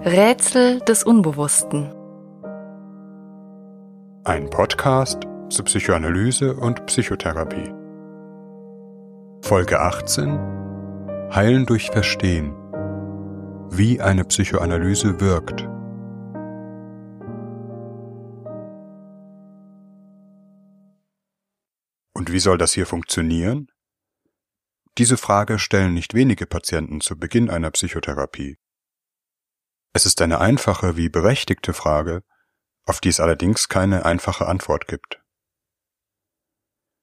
Rätsel des Unbewussten. Ein Podcast zur Psychoanalyse und Psychotherapie. Folge 18 Heilen durch Verstehen. Wie eine Psychoanalyse wirkt. Und wie soll das hier funktionieren? Diese Frage stellen nicht wenige Patienten zu Beginn einer Psychotherapie. Es ist eine einfache wie berechtigte Frage, auf die es allerdings keine einfache Antwort gibt.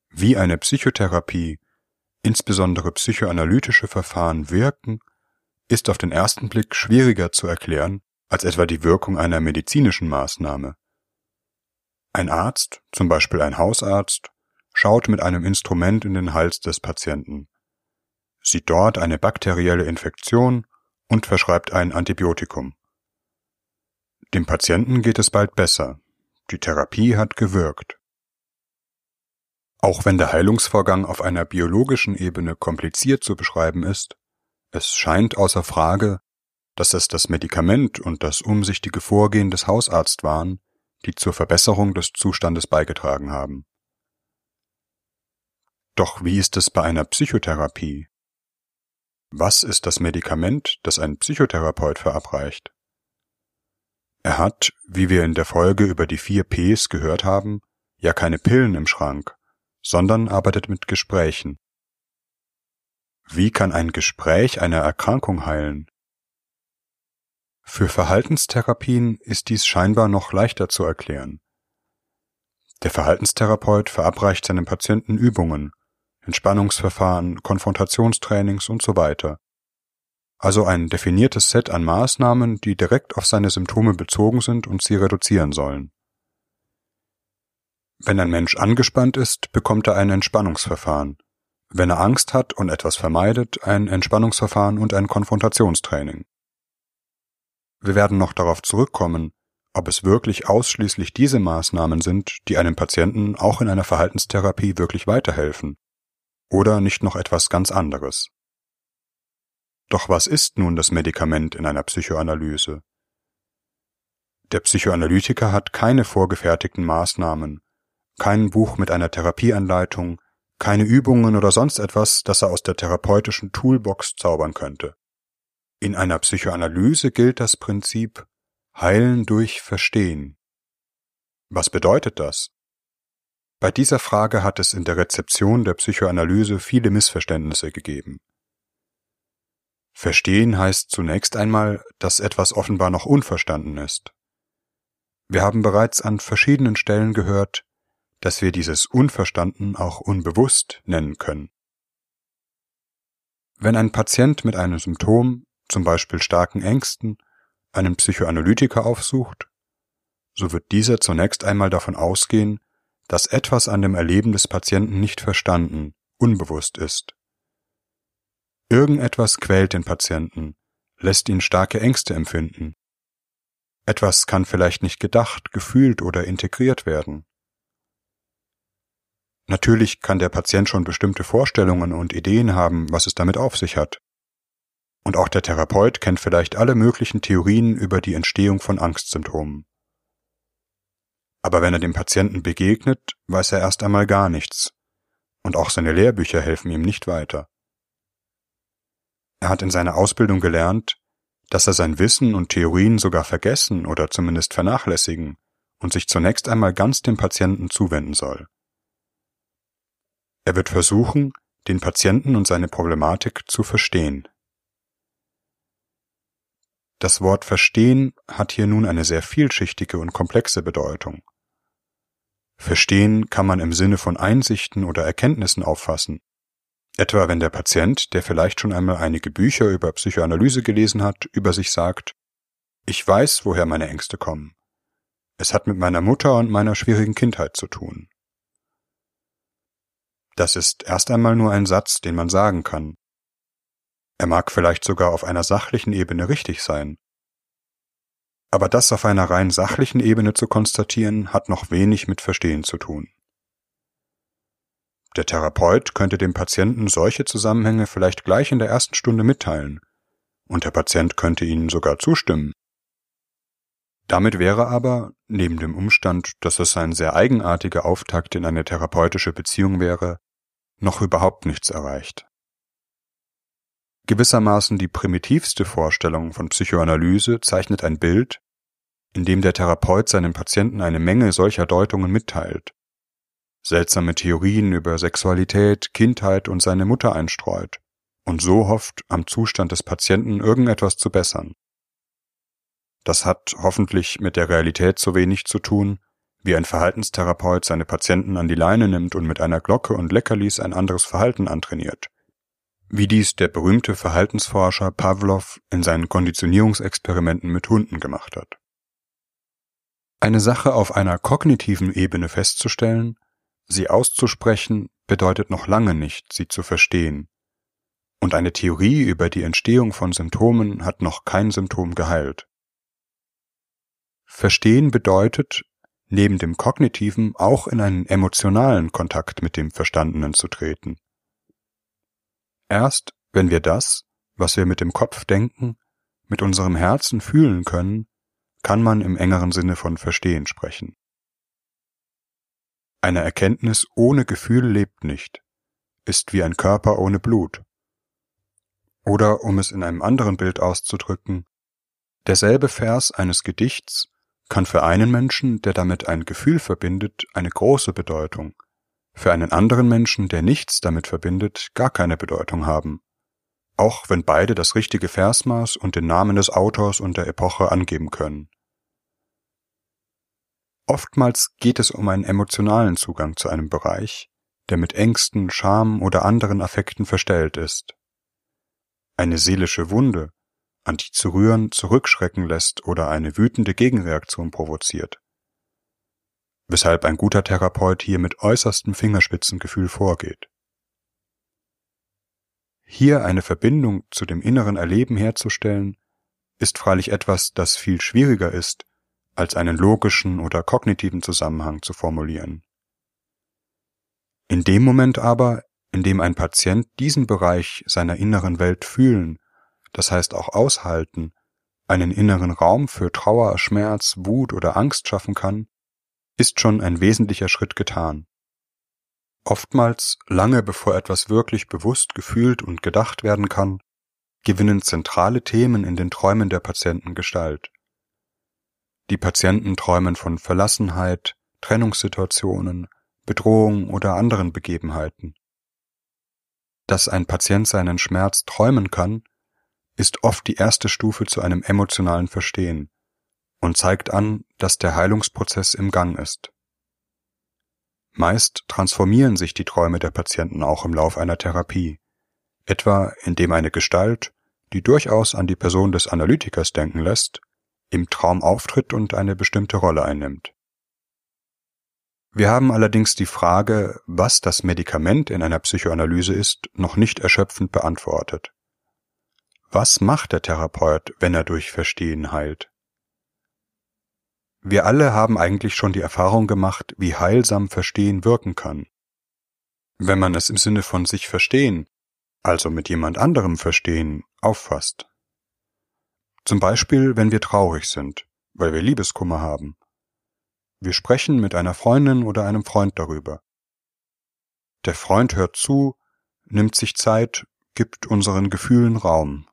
Wie eine Psychotherapie, insbesondere psychoanalytische Verfahren wirken, ist auf den ersten Blick schwieriger zu erklären als etwa die Wirkung einer medizinischen Maßnahme. Ein Arzt, zum Beispiel ein Hausarzt, schaut mit einem Instrument in den Hals des Patienten, sieht dort eine bakterielle Infektion und verschreibt ein Antibiotikum. Dem Patienten geht es bald besser. Die Therapie hat gewirkt. Auch wenn der Heilungsvorgang auf einer biologischen Ebene kompliziert zu beschreiben ist, es scheint außer Frage, dass es das Medikament und das umsichtige Vorgehen des Hausarztes waren, die zur Verbesserung des Zustandes beigetragen haben. Doch wie ist es bei einer Psychotherapie? Was ist das Medikament, das ein Psychotherapeut verabreicht? Er hat, wie wir in der Folge über die vier Ps gehört haben, ja keine Pillen im Schrank, sondern arbeitet mit Gesprächen. Wie kann ein Gespräch eine Erkrankung heilen? Für Verhaltenstherapien ist dies scheinbar noch leichter zu erklären. Der Verhaltenstherapeut verabreicht seinem Patienten Übungen, Entspannungsverfahren, Konfrontationstrainings und so weiter, also ein definiertes Set an Maßnahmen, die direkt auf seine Symptome bezogen sind und sie reduzieren sollen. Wenn ein Mensch angespannt ist, bekommt er ein Entspannungsverfahren. Wenn er Angst hat und etwas vermeidet, ein Entspannungsverfahren und ein Konfrontationstraining. Wir werden noch darauf zurückkommen, ob es wirklich ausschließlich diese Maßnahmen sind, die einem Patienten auch in einer Verhaltenstherapie wirklich weiterhelfen, oder nicht noch etwas ganz anderes. Doch was ist nun das Medikament in einer Psychoanalyse? Der Psychoanalytiker hat keine vorgefertigten Maßnahmen, kein Buch mit einer Therapieanleitung, keine Übungen oder sonst etwas, das er aus der therapeutischen Toolbox zaubern könnte. In einer Psychoanalyse gilt das Prinzip Heilen durch Verstehen. Was bedeutet das? Bei dieser Frage hat es in der Rezeption der Psychoanalyse viele Missverständnisse gegeben. Verstehen heißt zunächst einmal, dass etwas offenbar noch unverstanden ist. Wir haben bereits an verschiedenen Stellen gehört, dass wir dieses Unverstanden auch unbewusst nennen können. Wenn ein Patient mit einem Symptom, zum Beispiel starken Ängsten, einen Psychoanalytiker aufsucht, so wird dieser zunächst einmal davon ausgehen, dass etwas an dem Erleben des Patienten nicht verstanden, unbewusst ist. Irgendetwas quält den Patienten, lässt ihn starke Ängste empfinden. Etwas kann vielleicht nicht gedacht, gefühlt oder integriert werden. Natürlich kann der Patient schon bestimmte Vorstellungen und Ideen haben, was es damit auf sich hat. Und auch der Therapeut kennt vielleicht alle möglichen Theorien über die Entstehung von Angstsymptomen. Aber wenn er dem Patienten begegnet, weiß er erst einmal gar nichts, und auch seine Lehrbücher helfen ihm nicht weiter. Er hat in seiner Ausbildung gelernt, dass er sein Wissen und Theorien sogar vergessen oder zumindest vernachlässigen und sich zunächst einmal ganz dem Patienten zuwenden soll. Er wird versuchen, den Patienten und seine Problematik zu verstehen. Das Wort verstehen hat hier nun eine sehr vielschichtige und komplexe Bedeutung. Verstehen kann man im Sinne von Einsichten oder Erkenntnissen auffassen, Etwa wenn der Patient, der vielleicht schon einmal einige Bücher über Psychoanalyse gelesen hat, über sich sagt, ich weiß, woher meine Ängste kommen. Es hat mit meiner Mutter und meiner schwierigen Kindheit zu tun. Das ist erst einmal nur ein Satz, den man sagen kann. Er mag vielleicht sogar auf einer sachlichen Ebene richtig sein. Aber das auf einer rein sachlichen Ebene zu konstatieren, hat noch wenig mit Verstehen zu tun. Der Therapeut könnte dem Patienten solche Zusammenhänge vielleicht gleich in der ersten Stunde mitteilen, und der Patient könnte ihnen sogar zustimmen, Damit wäre aber, neben dem Umstand, dass es ein sehr eigenartiger Auftakt in eine therapeutische Beziehung wäre, noch überhaupt nichts erreicht. Gewissermaßen die primitivste Vorstellung von Psychoanalyse zeichnet ein Bild, in dem der Therapeut seinem Patienten eine Menge solcher Deutungen mitteilt, seltsame Theorien über Sexualität, Kindheit und seine Mutter einstreut und so hofft, am Zustand des Patienten irgendetwas zu bessern. Das hat hoffentlich mit der Realität so wenig zu tun, wie ein Verhaltenstherapeut seine Patienten an die Leine nimmt und mit einer Glocke und Leckerlis ein anderes Verhalten antrainiert. Wie dies der berühmte Verhaltensforscher Pavlov in seinen Konditionierungsexperimenten mit Hunden gemacht hat. Eine Sache auf einer kognitiven Ebene festzustellen, sie auszusprechen, bedeutet noch lange nicht, sie zu verstehen. Und eine Theorie über die Entstehung von Symptomen hat noch kein Symptom geheilt. Verstehen bedeutet, neben dem kognitiven auch in einen emotionalen Kontakt mit dem Verstandenen zu treten. Erst wenn wir das, was wir mit dem Kopf denken, mit unserem Herzen fühlen können, kann man im engeren Sinne von Verstehen sprechen. Eine Erkenntnis ohne Gefühl lebt nicht, ist wie ein Körper ohne Blut. Oder um es in einem anderen Bild auszudrücken, derselbe Vers eines Gedichts kann für einen Menschen, der damit ein Gefühl verbindet, eine große Bedeutung, für einen anderen Menschen, der nichts damit verbindet, gar keine Bedeutung haben, auch wenn beide das richtige Versmaß und den Namen des Autors und der Epoche angeben können. Oftmals geht es um einen emotionalen Zugang zu einem Bereich, der mit Ängsten, Scham oder anderen Affekten verstellt ist. Eine seelische Wunde, an die zu rühren zurückschrecken lässt oder eine wütende Gegenreaktion provoziert. Weshalb ein guter Therapeut hier mit äußerstem Fingerspitzengefühl vorgeht. Hier eine Verbindung zu dem inneren Erleben herzustellen, ist freilich etwas, das viel schwieriger ist, als einen logischen oder kognitiven Zusammenhang zu formulieren. In dem Moment aber, in dem ein Patient diesen Bereich seiner inneren Welt fühlen das heißt auch aushalten, einen inneren Raum für Trauer, Schmerz, Wut oder Angst schaffen kann, ist schon ein wesentlicher Schritt getan. Oftmals, lange bevor etwas wirklich bewusst gefühlt und gedacht werden kann, gewinnen zentrale Themen in den Träumen der Patienten Gestalt. Die Patienten träumen von Verlassenheit, Trennungssituationen, Bedrohung oder anderen Begebenheiten. Dass ein Patient seinen Schmerz träumen kann, ist oft die erste Stufe zu einem emotionalen Verstehen und zeigt an, dass der Heilungsprozess im Gang ist. Meist transformieren sich die Träume der Patienten auch im Lauf einer Therapie, etwa indem eine Gestalt, die durchaus an die Person des Analytikers denken lässt, im Traum auftritt und eine bestimmte Rolle einnimmt. Wir haben allerdings die Frage, was das Medikament in einer Psychoanalyse ist, noch nicht erschöpfend beantwortet. Was macht der Therapeut, wenn er durch Verstehen heilt? Wir alle haben eigentlich schon die Erfahrung gemacht, wie heilsam Verstehen wirken kann. Wenn man es im Sinne von sich verstehen, also mit jemand anderem verstehen, auffasst. Zum Beispiel, wenn wir traurig sind, weil wir Liebeskummer haben. Wir sprechen mit einer Freundin oder einem Freund darüber. Der Freund hört zu, nimmt sich Zeit, gibt unseren Gefühlen Raum.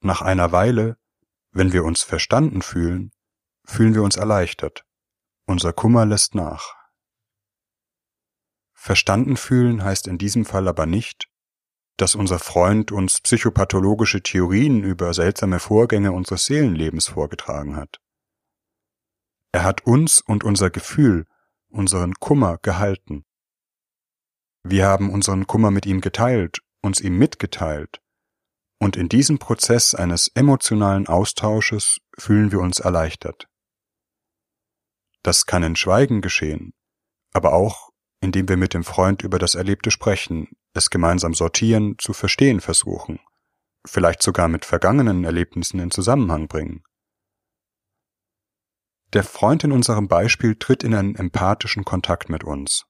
Nach einer Weile, wenn wir uns verstanden fühlen, fühlen wir uns erleichtert. Unser Kummer lässt nach. Verstanden fühlen heißt in diesem Fall aber nicht, dass unser Freund uns psychopathologische Theorien über seltsame Vorgänge unseres Seelenlebens vorgetragen hat. Er hat uns und unser Gefühl, unseren Kummer gehalten. Wir haben unseren Kummer mit ihm geteilt, uns ihm mitgeteilt und in diesem Prozess eines emotionalen Austausches fühlen wir uns erleichtert. Das kann in Schweigen geschehen, aber auch, indem wir mit dem Freund über das Erlebte sprechen, es gemeinsam sortieren, zu verstehen versuchen, vielleicht sogar mit vergangenen Erlebnissen in Zusammenhang bringen. Der Freund in unserem Beispiel tritt in einen empathischen Kontakt mit uns.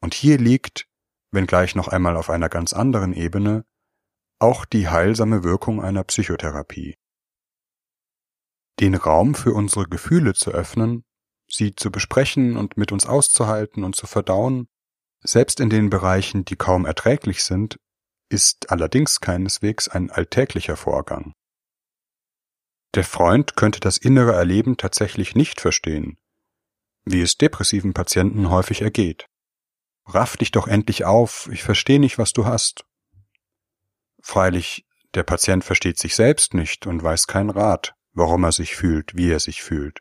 Und hier liegt, wenngleich noch einmal auf einer ganz anderen Ebene, auch die heilsame Wirkung einer Psychotherapie. den Raum für unsere Gefühle zu öffnen, sie zu besprechen und mit uns auszuhalten und zu verdauen, selbst in den Bereichen, die kaum erträglich sind, ist allerdings keineswegs ein alltäglicher Vorgang. Der Freund könnte das innere Erleben tatsächlich nicht verstehen, wie es depressiven Patienten häufig ergeht. Raff dich doch endlich auf, ich verstehe nicht, was du hast. Freilich, der Patient versteht sich selbst nicht und weiß keinen Rat, warum er sich fühlt, wie er sich fühlt.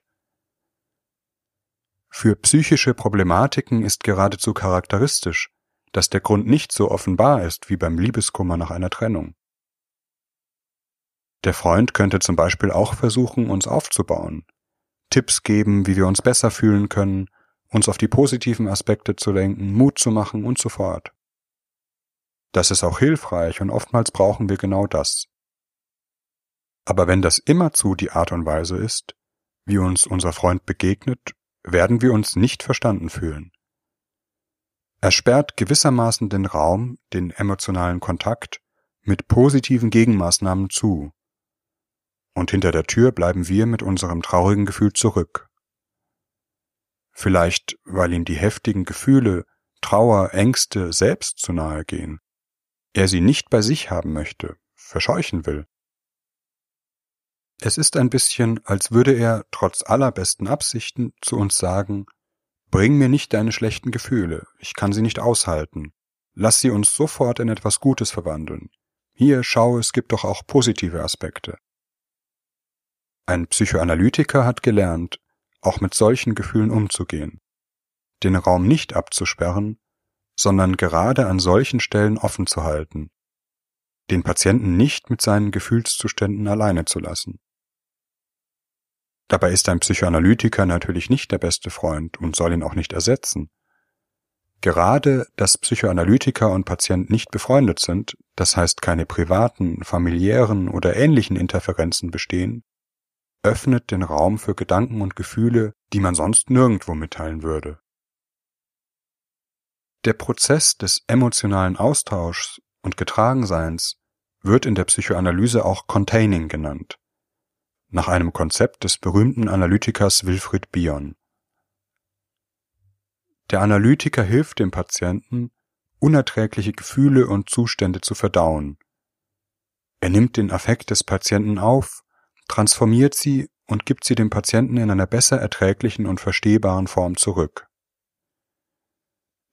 Für psychische Problematiken ist geradezu charakteristisch, dass der Grund nicht so offenbar ist wie beim Liebeskummer nach einer Trennung. Der Freund könnte zum Beispiel auch versuchen, uns aufzubauen, Tipps geben, wie wir uns besser fühlen können, uns auf die positiven Aspekte zu lenken, Mut zu machen und so fort. Das ist auch hilfreich und oftmals brauchen wir genau das. Aber wenn das immerzu die Art und Weise ist, wie uns unser Freund begegnet, werden wir uns nicht verstanden fühlen. Er sperrt gewissermaßen den Raum, den emotionalen Kontakt, mit positiven Gegenmaßnahmen zu. Und hinter der Tür bleiben wir mit unserem traurigen Gefühl zurück. Vielleicht, weil ihm die heftigen Gefühle, Trauer, Ängste selbst zu nahe gehen. Er sie nicht bei sich haben möchte, verscheuchen will. Es ist ein bisschen, als würde er, trotz aller besten Absichten, zu uns sagen, Bring mir nicht deine schlechten Gefühle, ich kann sie nicht aushalten. Lass sie uns sofort in etwas Gutes verwandeln. Hier, schau, es gibt doch auch positive Aspekte. Ein Psychoanalytiker hat gelernt, auch mit solchen Gefühlen umzugehen, den Raum nicht abzusperren, sondern gerade an solchen Stellen offen zu halten, den Patienten nicht mit seinen Gefühlszuständen alleine zu lassen. Dabei ist ein Psychoanalytiker natürlich nicht der beste Freund und soll ihn auch nicht ersetzen. Gerade, dass Psychoanalytiker und Patient nicht befreundet sind, das heißt keine privaten, familiären oder ähnlichen Interferenzen bestehen, öffnet den Raum für Gedanken und Gefühle, die man sonst nirgendwo mitteilen würde. Der Prozess des emotionalen Austauschs und Getragenseins wird in der Psychoanalyse auch Containing genannt nach einem Konzept des berühmten Analytikers Wilfried Bion. Der Analytiker hilft dem Patienten, unerträgliche Gefühle und Zustände zu verdauen. Er nimmt den Affekt des Patienten auf, transformiert sie und gibt sie dem Patienten in einer besser erträglichen und verstehbaren Form zurück.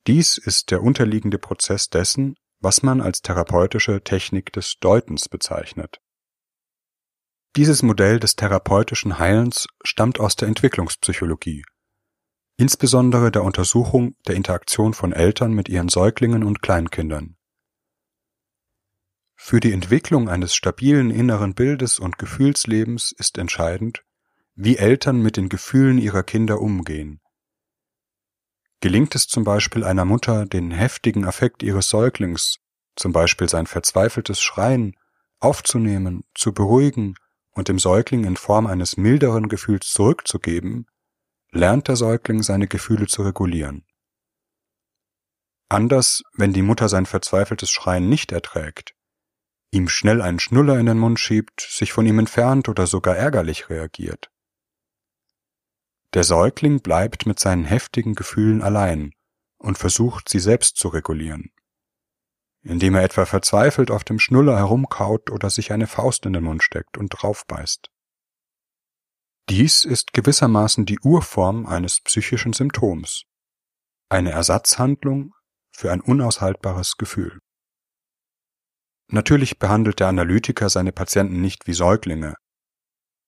Dies ist der unterliegende Prozess dessen, was man als therapeutische Technik des Deutens bezeichnet. Dieses Modell des therapeutischen Heilens stammt aus der Entwicklungspsychologie, insbesondere der Untersuchung der Interaktion von Eltern mit ihren Säuglingen und Kleinkindern. Für die Entwicklung eines stabilen inneren Bildes und Gefühlslebens ist entscheidend, wie Eltern mit den Gefühlen ihrer Kinder umgehen. Gelingt es zum Beispiel einer Mutter, den heftigen Affekt ihres Säuglings, zum Beispiel sein verzweifeltes Schreien, aufzunehmen, zu beruhigen und dem Säugling in Form eines milderen Gefühls zurückzugeben, lernt der Säugling seine Gefühle zu regulieren. Anders, wenn die Mutter sein verzweifeltes Schreien nicht erträgt, ihm schnell einen Schnuller in den Mund schiebt, sich von ihm entfernt oder sogar ärgerlich reagiert. Der Säugling bleibt mit seinen heftigen Gefühlen allein und versucht, sie selbst zu regulieren indem er etwa verzweifelt auf dem Schnuller herumkaut oder sich eine Faust in den Mund steckt und draufbeißt. Dies ist gewissermaßen die Urform eines psychischen Symptoms, eine Ersatzhandlung für ein unaushaltbares Gefühl. Natürlich behandelt der Analytiker seine Patienten nicht wie Säuglinge,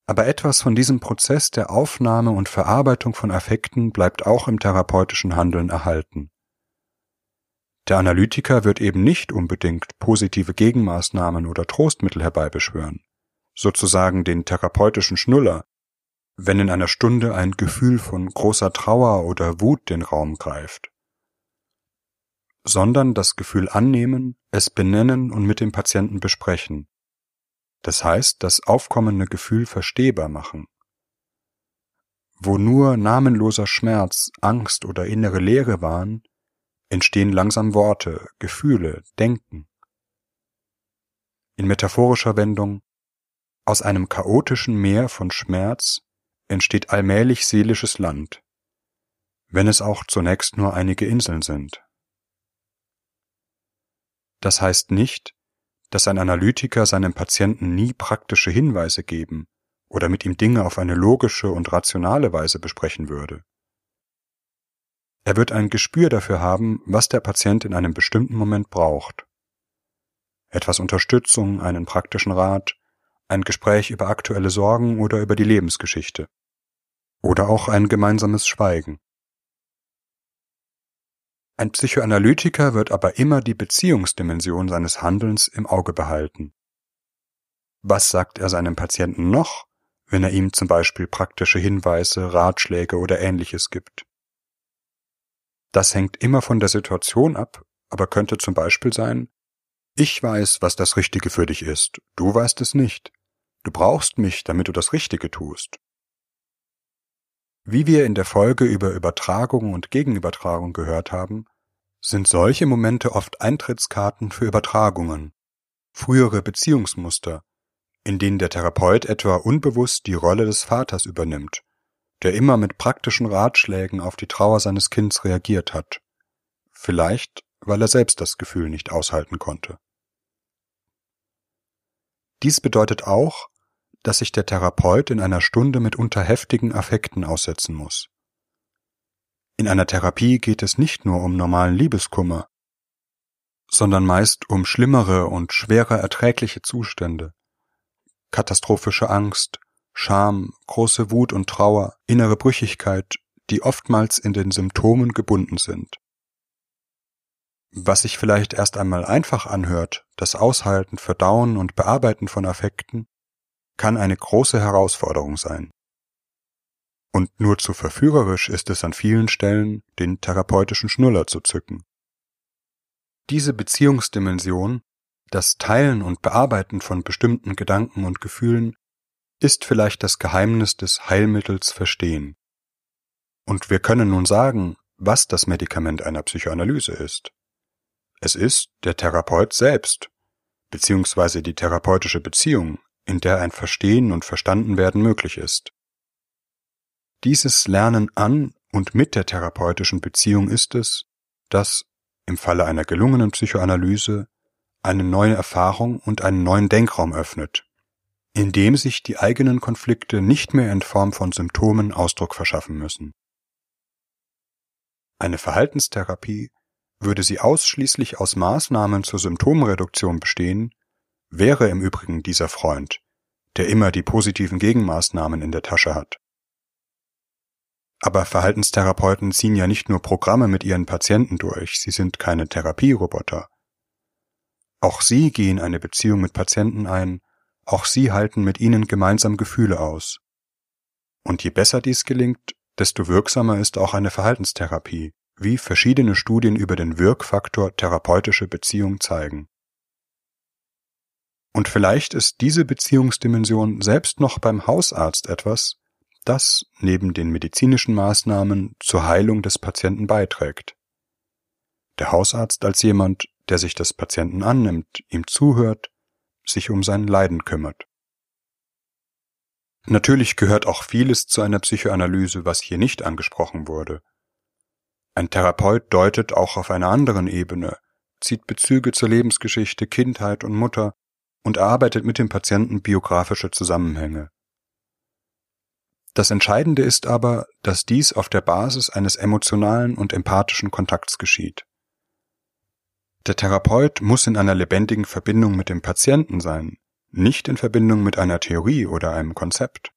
aber etwas von diesem Prozess der Aufnahme und Verarbeitung von Affekten bleibt auch im therapeutischen Handeln erhalten. Der Analytiker wird eben nicht unbedingt positive Gegenmaßnahmen oder Trostmittel herbeibeschwören, sozusagen den therapeutischen Schnuller, wenn in einer Stunde ein Gefühl von großer Trauer oder Wut den Raum greift, sondern das Gefühl annehmen, es benennen und mit dem Patienten besprechen. Das heißt, das aufkommende Gefühl verstehbar machen. Wo nur namenloser Schmerz, Angst oder innere Leere waren, entstehen langsam Worte, Gefühle, Denken. In metaphorischer Wendung Aus einem chaotischen Meer von Schmerz entsteht allmählich seelisches Land, wenn es auch zunächst nur einige Inseln sind. Das heißt nicht, dass ein Analytiker seinem Patienten nie praktische Hinweise geben oder mit ihm Dinge auf eine logische und rationale Weise besprechen würde. Er wird ein Gespür dafür haben, was der Patient in einem bestimmten Moment braucht. Etwas Unterstützung, einen praktischen Rat, ein Gespräch über aktuelle Sorgen oder über die Lebensgeschichte. Oder auch ein gemeinsames Schweigen. Ein Psychoanalytiker wird aber immer die Beziehungsdimension seines Handelns im Auge behalten. Was sagt er seinem Patienten noch, wenn er ihm zum Beispiel praktische Hinweise, Ratschläge oder ähnliches gibt? Das hängt immer von der Situation ab, aber könnte zum Beispiel sein, ich weiß, was das Richtige für dich ist, du weißt es nicht. Du brauchst mich, damit du das Richtige tust. Wie wir in der Folge über Übertragung und Gegenübertragung gehört haben, sind solche Momente oft Eintrittskarten für Übertragungen, frühere Beziehungsmuster, in denen der Therapeut etwa unbewusst die Rolle des Vaters übernimmt, der immer mit praktischen Ratschlägen auf die Trauer seines Kindes reagiert hat, vielleicht weil er selbst das Gefühl nicht aushalten konnte. Dies bedeutet auch, dass sich der Therapeut in einer Stunde mitunter heftigen Affekten aussetzen muss. In einer Therapie geht es nicht nur um normalen Liebeskummer, sondern meist um schlimmere und schwerer erträgliche Zustände, katastrophische Angst, Scham, große Wut und Trauer, innere Brüchigkeit, die oftmals in den Symptomen gebunden sind. Was sich vielleicht erst einmal einfach anhört, das Aushalten, Verdauen und Bearbeiten von Affekten, kann eine große Herausforderung sein. Und nur zu verführerisch ist es an vielen Stellen, den therapeutischen Schnuller zu zücken. Diese Beziehungsdimension, das Teilen und Bearbeiten von bestimmten Gedanken und Gefühlen, ist vielleicht das Geheimnis des Heilmittels Verstehen. Und wir können nun sagen, was das Medikament einer Psychoanalyse ist. Es ist der Therapeut selbst, beziehungsweise die therapeutische Beziehung, in der ein Verstehen und Verstandenwerden möglich ist. Dieses Lernen an und mit der therapeutischen Beziehung ist es, das, im Falle einer gelungenen Psychoanalyse, eine neue Erfahrung und einen neuen Denkraum öffnet, in dem sich die eigenen Konflikte nicht mehr in Form von Symptomen Ausdruck verschaffen müssen. Eine Verhaltenstherapie würde sie ausschließlich aus Maßnahmen zur Symptomreduktion bestehen, wäre im Übrigen dieser Freund, der immer die positiven Gegenmaßnahmen in der Tasche hat. Aber Verhaltenstherapeuten ziehen ja nicht nur Programme mit ihren Patienten durch, sie sind keine Therapieroboter. Auch sie gehen eine Beziehung mit Patienten ein, auch sie halten mit ihnen gemeinsam Gefühle aus. Und je besser dies gelingt, desto wirksamer ist auch eine Verhaltenstherapie, wie verschiedene Studien über den Wirkfaktor therapeutische Beziehung zeigen. Und vielleicht ist diese Beziehungsdimension selbst noch beim Hausarzt etwas, das neben den medizinischen Maßnahmen zur Heilung des Patienten beiträgt. Der Hausarzt als jemand, der sich des Patienten annimmt, ihm zuhört, sich um sein Leiden kümmert. Natürlich gehört auch vieles zu einer Psychoanalyse, was hier nicht angesprochen wurde. Ein Therapeut deutet auch auf einer anderen Ebene, zieht Bezüge zur Lebensgeschichte, Kindheit und Mutter, und erarbeitet mit dem Patienten biografische Zusammenhänge. Das Entscheidende ist aber, dass dies auf der Basis eines emotionalen und empathischen Kontakts geschieht. Der Therapeut muss in einer lebendigen Verbindung mit dem Patienten sein, nicht in Verbindung mit einer Theorie oder einem Konzept.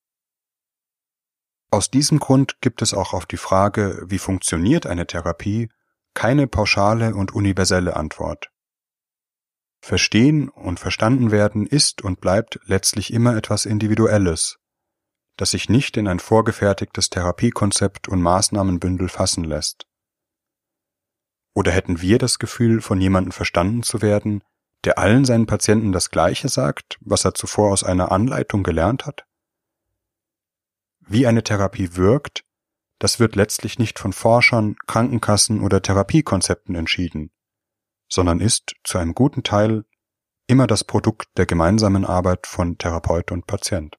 Aus diesem Grund gibt es auch auf die Frage, wie funktioniert eine Therapie, keine pauschale und universelle Antwort. Verstehen und verstanden werden ist und bleibt letztlich immer etwas Individuelles, das sich nicht in ein vorgefertigtes Therapiekonzept und Maßnahmenbündel fassen lässt. Oder hätten wir das Gefühl, von jemandem verstanden zu werden, der allen seinen Patienten das Gleiche sagt, was er zuvor aus einer Anleitung gelernt hat? Wie eine Therapie wirkt, das wird letztlich nicht von Forschern, Krankenkassen oder Therapiekonzepten entschieden, sondern ist zu einem guten Teil immer das Produkt der gemeinsamen Arbeit von Therapeut und Patient.